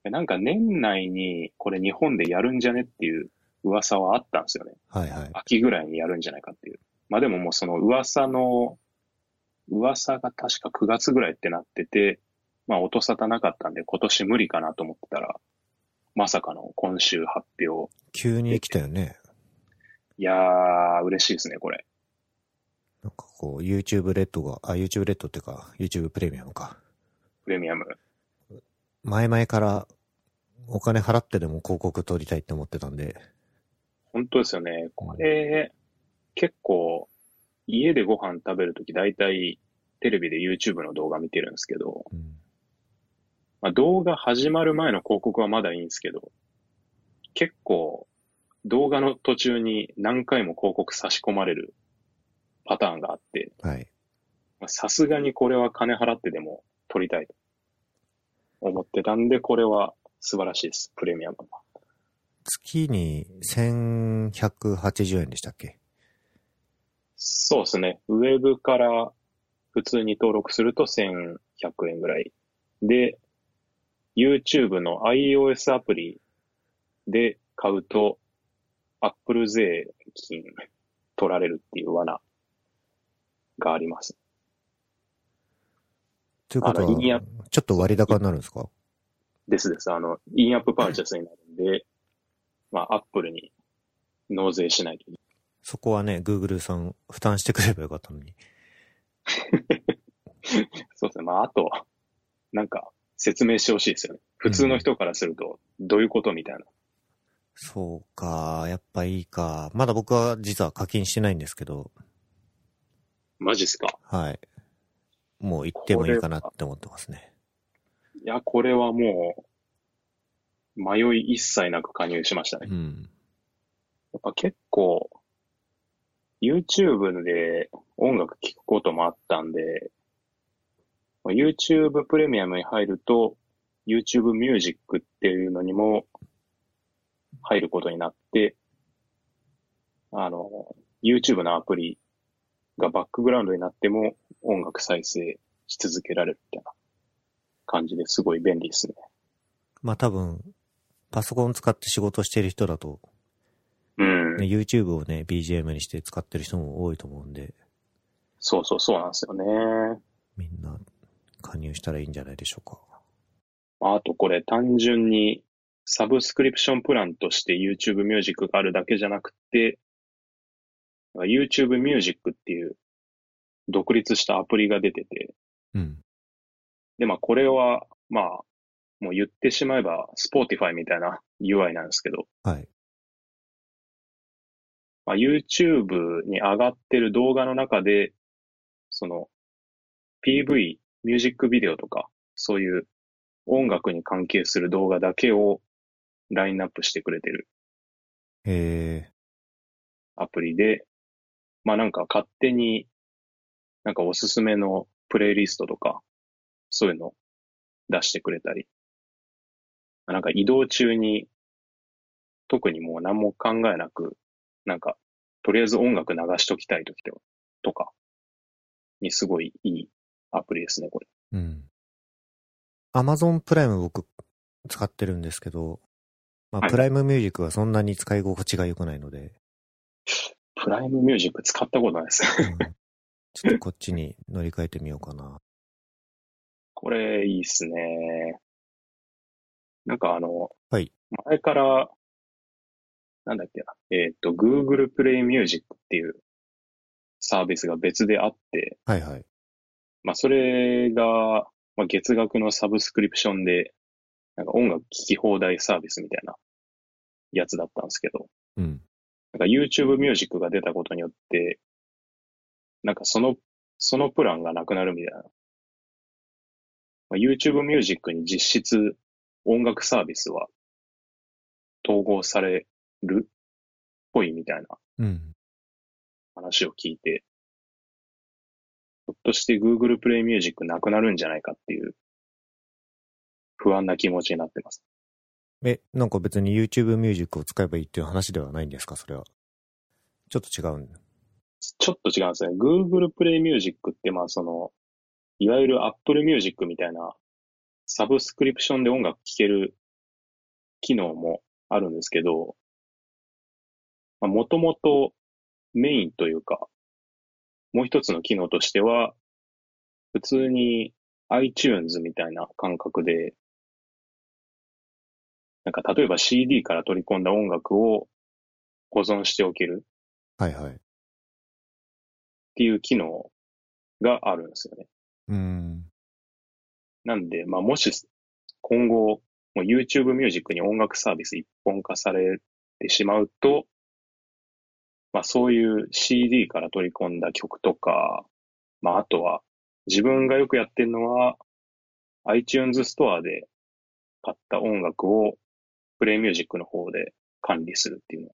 なんか年内にこれ日本でやるんじゃねっていう噂はあったんですよね。はいはい。秋ぐらいにやるんじゃないかっていう。まあでももうその噂の、噂が確か9月ぐらいってなってて、まあ音沙汰なかったんで今年無理かなと思ってたら、まさかの今週発表。急に来たよね。いやー、嬉しいですね、これ。なんかこう、YouTube レッドが、あ、YouTube レッドっていうか、YouTube プレミアムか。プレミアム。前々からお金払ってでも広告撮りたいって思ってたんで。本当ですよね。これ、結構、家でご飯食べるとき大体テレビで YouTube の動画見てるんですけど、うん。まあ、動画始まる前の広告はまだいいんですけど、結構動画の途中に何回も広告差し込まれるパターンがあって、さすがにこれは金払ってでも撮りたいと思ってたんで、これは素晴らしいです。プレミアムは。月に1180円でしたっけ？そうですね。ウェブから普通に登録すると1100円ぐらい。で、YouTube の iOS アプリで買うと、Apple 税金取られるっていう罠があります。ということはちょっと割高になるんですか？ですです。あの、インアップパーチャスになるんで、(laughs) まあ、Apple に納税しないといけない。そこはね、Google さん負担してくればよかったのに。(laughs) そうですね。まあ、あと、なんか、説明してほしいですよね。普通の人からすると、どういうことみたいな。そうか、やっぱいいか。まだ僕は実は課金してないんですけど、マジっすか？はい。もう行ってもいいかなって思ってますね。いや、これはもう、迷い一切なく加入しましたね。うん。やっぱ結構、YouTube で音楽聴くこともあったんで、まあ YouTube プレミアムに入ると、YouTube ミュージックっていうのにも入ることになって、あの、YouTube のアプリがバックグラウンドになっても音楽再生し続けられるみたいな感じですごい便利ですね。まあ多分、パソコン使って仕事してる人だと、うん。ね、YouTube をね、BGM にして使ってる人も多いと思うんで、そうそうそうなんですよね。加入したらいいんじゃないでしょうか。まああとこれ単純にサブスクリプションプランとして YouTube ミュージックがあるだけじゃなくて、YouTube ミュージックっていう独立したアプリが出てて、うん。で、まあこれは、まあ、もう言ってしまえば Spotify みたいな UI なんですけど、はい。まあ、YouTube に上がってる動画の中で、その PV、ミュージックビデオとか、そういう音楽に関係する動画だけをラインナップしてくれてるへえ、アプリで、まあなんか勝手になんかおすすめのプレイリストとか、そういうの出してくれたり、なんか移動中に特にもう何も考えなく、なんかとりあえず音楽流しときたいときとかにすごいいいアプリですね、これ。うん。Amazon プライム僕使ってるんですけど、まあ、はいプライムミュージックはそんなに使い心地が良くないので、プライムミュージック使ったことないです。うんちょっとこっちに乗り換えてみようかな。これいいっすね。なんかあの、はい。前から、なんだっけな、えっ、と、Google Play Music っていうサービスが別であって、はいはい。まあそれが、まあ、月額のサブスクリプションで、なんか音楽聴き放題サービスみたいなやつだったんですけど、うん。なんか YouTube Music が出たことによって、なんかその、そのプランがなくなるみたいな。まあ、YouTube Music に実質音楽サービスは統合されるっぽいみたいなうん。話を聞いて、ひょっとして Google Play Music なくなるんじゃないかっていう不安な気持ちになってます。え、なんか別に YouTube ミュージックを使えばいいっていう話ではないんですか？それは。ちょっと違うんだ。ちょっと違うんですね。Google Play Music ってまあその、いわゆる Apple Music みたいなサブスクリプションで音楽聴ける機能もあるんですけど、もともとメインというか、もう一つの機能としては、普通に iTunes みたいな感覚で、なんか例えば CD から取り込んだ音楽を保存しておけるはいはい。っていう機能があるんですよね。うん。なんで、まあ、もし今後、もう YouTube Music に音楽サービス一本化されてしまうと、まあ、そういう CD から取り込んだ曲とか、まあ、あとは自分がよくやってるのは iTunes ストアで買った音楽を Play Music の方で管理するっていうのを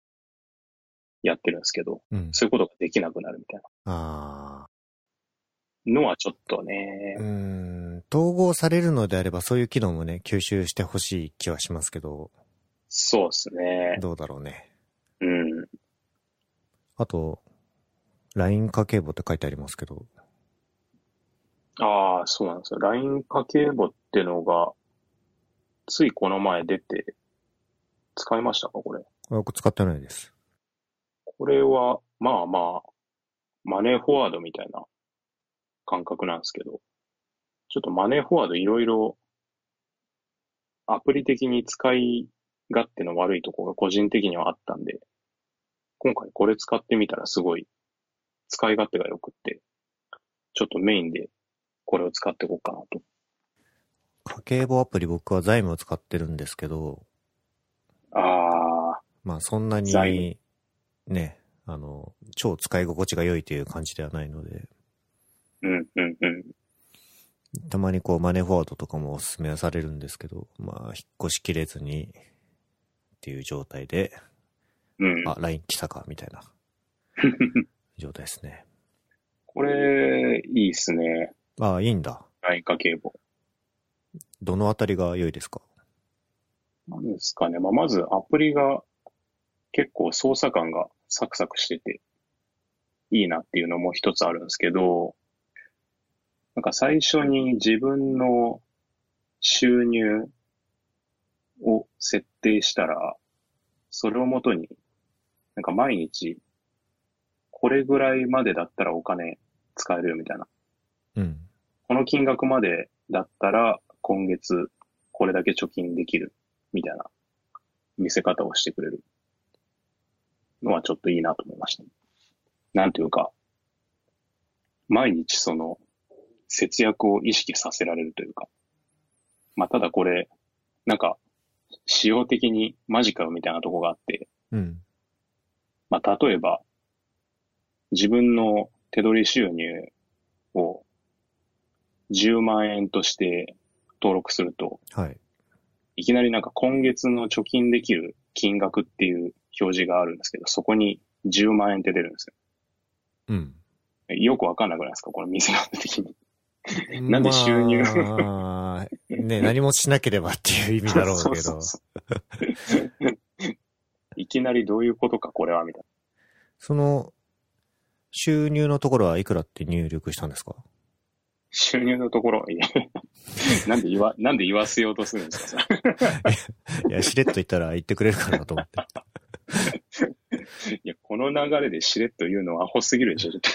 やってるんですけど、うん。そういうことができなくなるみたいあなのはちょっとー。ねう、ん。統合されるのであればそういう機能もね、吸収してほしい気はしますけど、そうですね。どうだろうね。うん。あと、LINE 家計簿って書いてありますけど、ああ、そうなんですよ。LINE 家計簿ってのが、ついこの前出て、使いましたかこれ？僕使ってないです。これは、まあまあ、マネーフォワードみたいな感覚なんですけど、ちょっとマネーフォワードいろいろ、アプリ的に使い勝手の悪いところが個人的にはあったんで、今回これ使ってみたらすごい使い勝手が良くって、ちょっとメインでこれを使っていこうかなと。家計簿アプリ僕は財務を使ってるんですけど、あまあそんな財に、ね、あの、超使い心地が良いという感じではないので、ー、うんうんうん。たまにこうマネーフォワードとかもおすすめはされるんですけど、まあ引っ越しきれずにっていう状態で、うん。あ、LINE 来たかみたいな (laughs) 状態ですね。これ、いいっすね。ああ、いいんだ。LINE 家計簿。どのあたりが良いですか？なんですかね。まあ、まずアプリが結構操作感がサクサクしてていいなっていうのも一つあるんですけど、なんか最初に自分の収入を設定したら、それをもとに、なんか毎日、これぐらいまでだったらお金使えるよみたいな。うん。この金額までだったら今月これだけ貯金できるみたいな見せ方をしてくれるのはちょっといいなと思いました。なんていうか、毎日その節約を意識させられるというか、まあただこれ、なんか仕様的にマジカルみたいなとこがあって、うん。まあ例えば自分の手取り収入を10万円として登録すると、はい。いきなりなんか今月の貯金できる金額っていう表示があるんですけど、そこに10万円って出るんですうん。よ。よくわかんなくないですか？この見せ方的に。なんで収入？まあ、ね、何もしなければっていう意味だろうけど。そうそうそういきなりどういうことか、これは、みたいな。その、収入のところはいくらって入力したんですか？収入のところ、いや (laughs) なんで言わ、(laughs) なんで言わせようとするんですか？いや、しれっと言ったら言ってくれるかなと思って。(laughs) いや、この流れでしれっと言うのはアホすぎるでしょ、ちょっと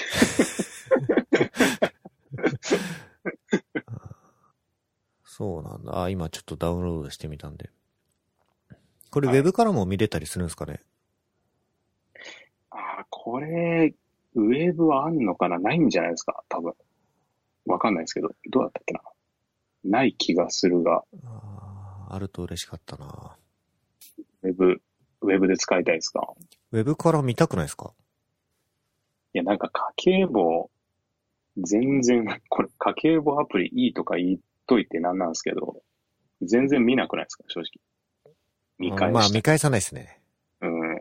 そうなんだ。あ、今ちょっとダウンロードしてみたんで。これウェブからも見れたりするんですかね、ああ、これ、ウェブはあんのかな？ないんじゃないですか？多分。わかんないですけど。どうだったっけな？ない気がするが、あーあると嬉しかったな。ウェブ、ウェブで使いたいですか？ウェブから見たくないですか？いや、なんか家計簿、全然、(laughs) これ家計簿アプリいいとか言っといてなんなんですけど、全然見なくないですか？正直。見返まあ。見返さないですね。うん。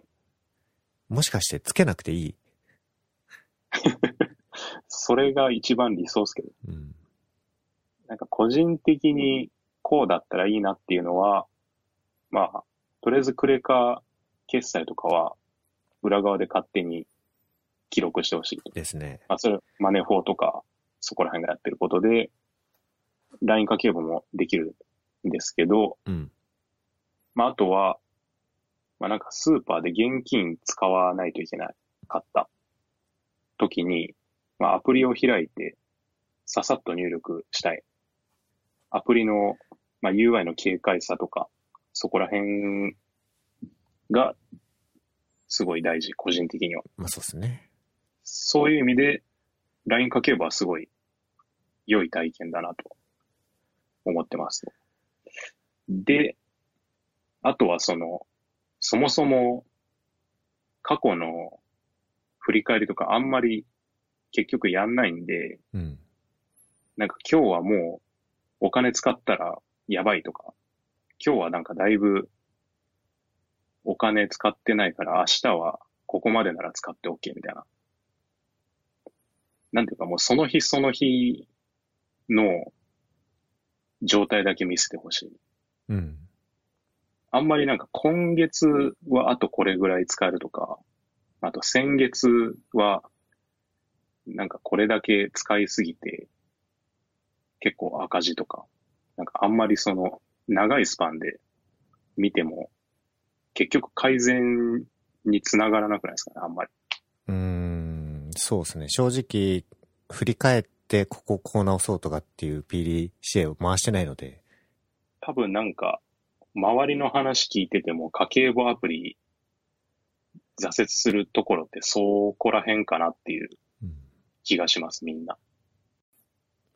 もしかしてつけなくていい？(laughs) それが一番理想ですけど。うん。なんか個人的にこうだったらいいなっていうのは、まあ、とりあえずクレカ決済とかは裏側で勝手に記録してほしいと。ですね。まあ、それ、マネフォーとかそこら辺がやってることで、LINE 家計簿もできるんですけど、うん。まあ、あとは、まあ、なんかスーパーで現金使わないといけない、買った時に、まあ、アプリを開いて、ささっと入力したい。アプリの、まあ、UI の軽快さとか、そこら辺が、すごい大事、個人的には。まあそうですね。そういう意味で、LINE 家計簿はすごい良い体験だなと思ってます。で、あとはその、そもそも過去の振り返りとかあんまり結局やんないんで、うん。なんか今日はもうお金使ったらやばいとか、今日はなんかだいぶお金使ってないから明日はここまでなら使って OK みたいな。なんていうかもうその日その日の状態だけ見せてほしい。うん。あんまりなんか今月はあとこれぐらい使えるとか、あと先月はなんかこれだけ使いすぎて結構赤字とか、なんかあんまりその長いスパンで見ても、結局改善につながらなくないですかね、あんまり。うーん、そうですね。正直、振り返って、こここう直そうとかっていう PDCA を回してないので、多分なんか、周りの話聞いてても、家計簿アプリ、挫折するところってそこら辺かなっていううん気がします、みんな。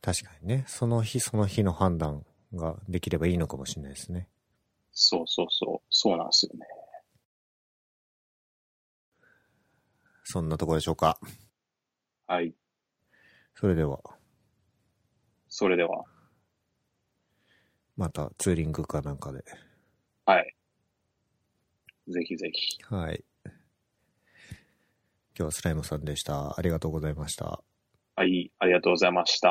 確かにね、その日その日の判断ができればいいのかもしれないですね。そうそうそう、そうなんですよね。そんなところでしょうか。はい。それでは、それでは、またツーリングかなんかで。はい。ぜひぜひ。はい。今日はスライムさんでした。ありがとうございました。はい、ありがとうございました。